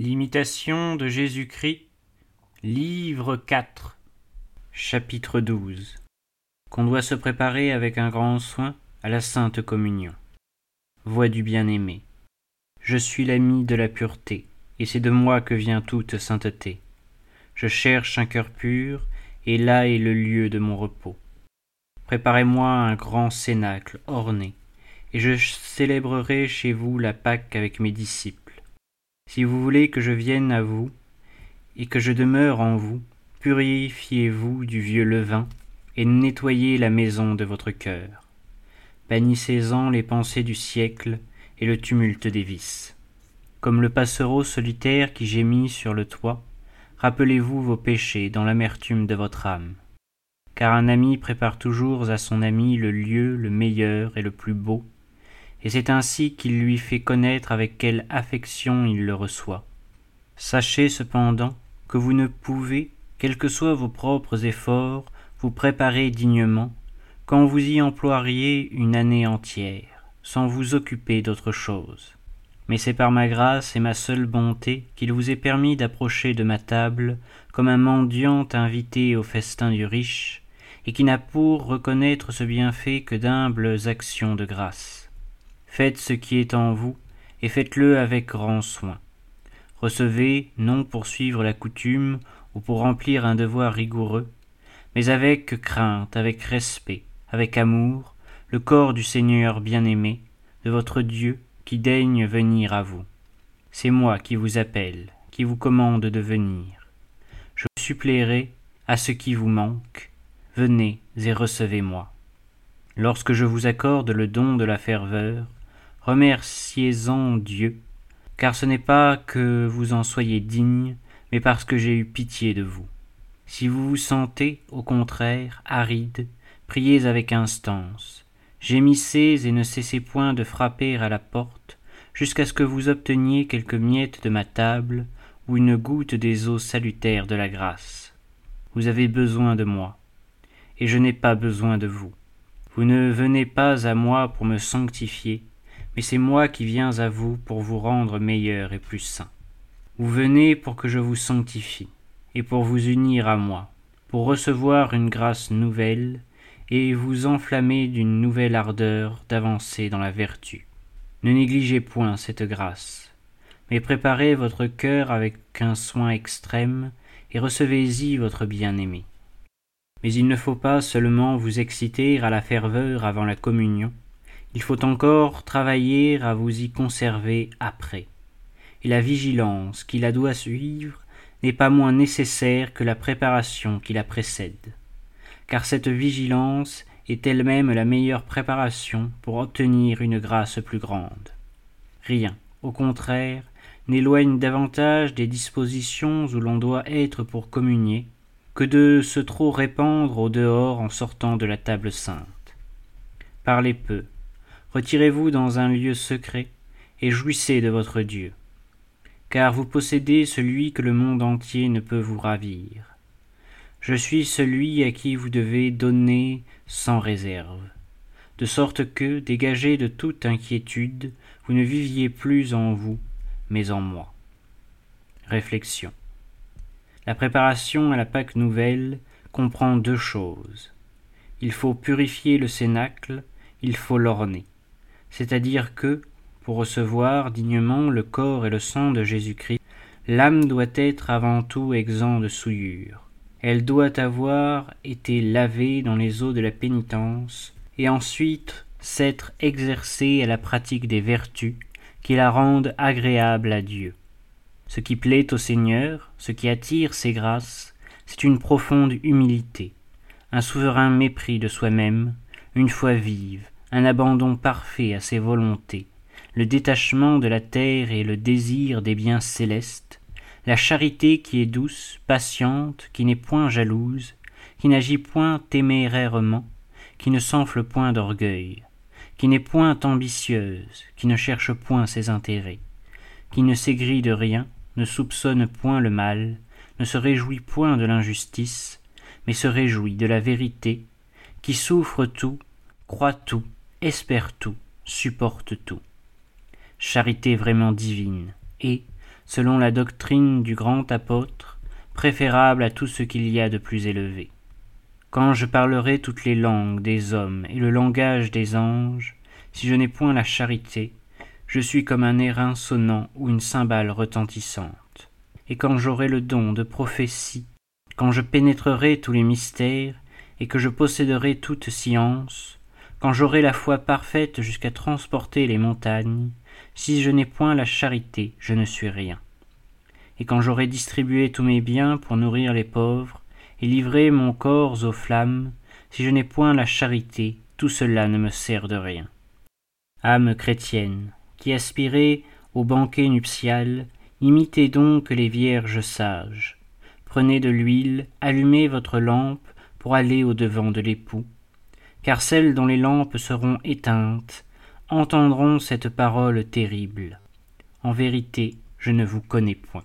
L'imitation de Jésus-Christ, livre 4, chapitre 12. Qu'on doit se préparer avec un grand soin à la sainte communion. Voix du bien-aimé. Je suis l'ami de la pureté, et c'est de moi que vient toute sainteté. Je cherche un cœur pur, et là est le lieu de mon repos. Préparez-moi un grand cénacle orné, et je célébrerai chez vous la Pâque avec mes disciples. Si vous voulez que je vienne à vous, et que je demeure en vous, purifiez-vous du vieux levain, et nettoyez la maison de votre cœur. Bannissez-en les pensées du siècle et le tumulte des vices. Comme le passereau solitaire qui gémit sur le toit, rappelez-vous vos péchés dans l'amertume de votre âme. Car un ami prépare toujours à son ami le lieu le meilleur et le plus beau, et c'est ainsi qu'il lui fait connaître avec quelle affection il le reçoit. Sachez cependant que vous ne pouvez, quels que soient vos propres efforts, vous préparer dignement, quand vous y emploieriez une année entière, sans vous occuper d'autre chose. Mais c'est par ma grâce et ma seule bonté qu'il vous est permis d'approcher de ma table comme un mendiant invité au festin du riche, et qui n'a pour reconnaître ce bienfait que d'humbles actions de grâce. Faites ce qui est en vous, et faites-le avec grand soin. Recevez, non pour suivre la coutume ou pour remplir un devoir rigoureux, mais avec crainte, avec respect, avec amour, le corps du Seigneur bien-aimé, de votre Dieu qui daigne venir à vous. C'est moi qui vous appelle, qui vous commande de venir. Je suppléerai à ce qui vous manque, venez et recevez-moi. Lorsque je vous accorde le don de la ferveur, remerciez-en Dieu, car ce n'est pas que vous en soyez digne, mais parce que j'ai eu pitié de vous. Si vous vous sentez, au contraire, aride, priez avec instance, gémissez et ne cessez point de frapper à la porte, jusqu'à ce que vous obteniez quelques miettes de ma table ou une goutte des eaux salutaires de la grâce. Vous avez besoin de moi, et je n'ai pas besoin de vous. Vous ne venez pas à moi pour me sanctifier, mais c'est moi qui viens à vous pour vous rendre meilleur et plus saint. Vous venez pour que je vous sanctifie, et pour vous unir à moi, pour recevoir une grâce nouvelle, et vous enflammer d'une nouvelle ardeur d'avancer dans la vertu. Ne négligez point cette grâce, mais préparez votre cœur avec un soin extrême, et recevez-y votre bien-aimé. Mais il ne faut pas seulement vous exciter à la ferveur avant la communion, il faut encore travailler à vous y conserver après. Et la vigilance qui la doit suivre n'est pas moins nécessaire que la préparation qui la précède. Car cette vigilance est elle-même la meilleure préparation pour obtenir une grâce plus grande. Rien, au contraire, n'éloigne davantage des dispositions où l'on doit être pour communier que de se trop répandre au dehors en sortant de la table sainte. Parlez peu, retirez-vous dans un lieu secret, et jouissez de votre Dieu. Car vous possédez celui que le monde entier ne peut vous ravir. Je suis celui à qui vous devez donner sans réserve, de sorte que, dégagé de toute inquiétude, vous ne viviez plus en vous, mais en moi. Réflexion. La préparation à la Pâque nouvelle comprend deux choses. Il faut purifier le cénacle, il faut l'orner c'est-à-dire que, pour recevoir dignement le corps et le sang de Jésus-Christ, l'âme doit être avant tout exempt de souillure. Elle doit avoir été lavée dans les eaux de la pénitence, et ensuite s'être exercée à la pratique des vertus qui la rendent agréable à Dieu. Ce qui plaît au Seigneur, ce qui attire ses grâces, c'est une profonde humilité, un souverain mépris de soi-même, une foi vive, un abandon parfait à ses volontés, le détachement de la terre et le désir des biens célestes, la charité qui est douce, patiente, qui n'est point jalouse, qui n'agit point témérairement, qui ne s'enfle point d'orgueil, qui n'est point ambitieuse, qui ne cherche point ses intérêts, qui ne s'aigrit de rien, ne soupçonne point le mal, ne se réjouit point de l'injustice, mais se réjouit de la vérité, qui souffre tout, croit tout, espère tout, supporte tout. Charité vraiment divine, et, selon la doctrine du grand apôtre, préférable à tout ce qu'il y a de plus élevé. Quand je parlerai toutes les langues des hommes et le langage des anges, si je n'ai point la charité, je suis comme un airain sonnant ou une cymbale retentissante. Et quand j'aurai le don de prophétie, quand je pénétrerai tous les mystères, et que je posséderai toute science, quand j'aurai la foi parfaite jusqu'à transporter les montagnes, si je n'ai point la charité, je ne suis rien. Et quand j'aurai distribué tous mes biens pour nourrir les pauvres, et livré mon corps aux flammes, si je n'ai point la charité, tout cela ne me sert de rien. Âme chrétienne, qui aspirez au banquet nuptial, imitez donc les vierges sages. Prenez de l'huile, allumez votre lampe pour aller au devant de l'époux, car celles dont les lampes seront éteintes entendront cette parole terrible. En vérité, je ne vous connais point.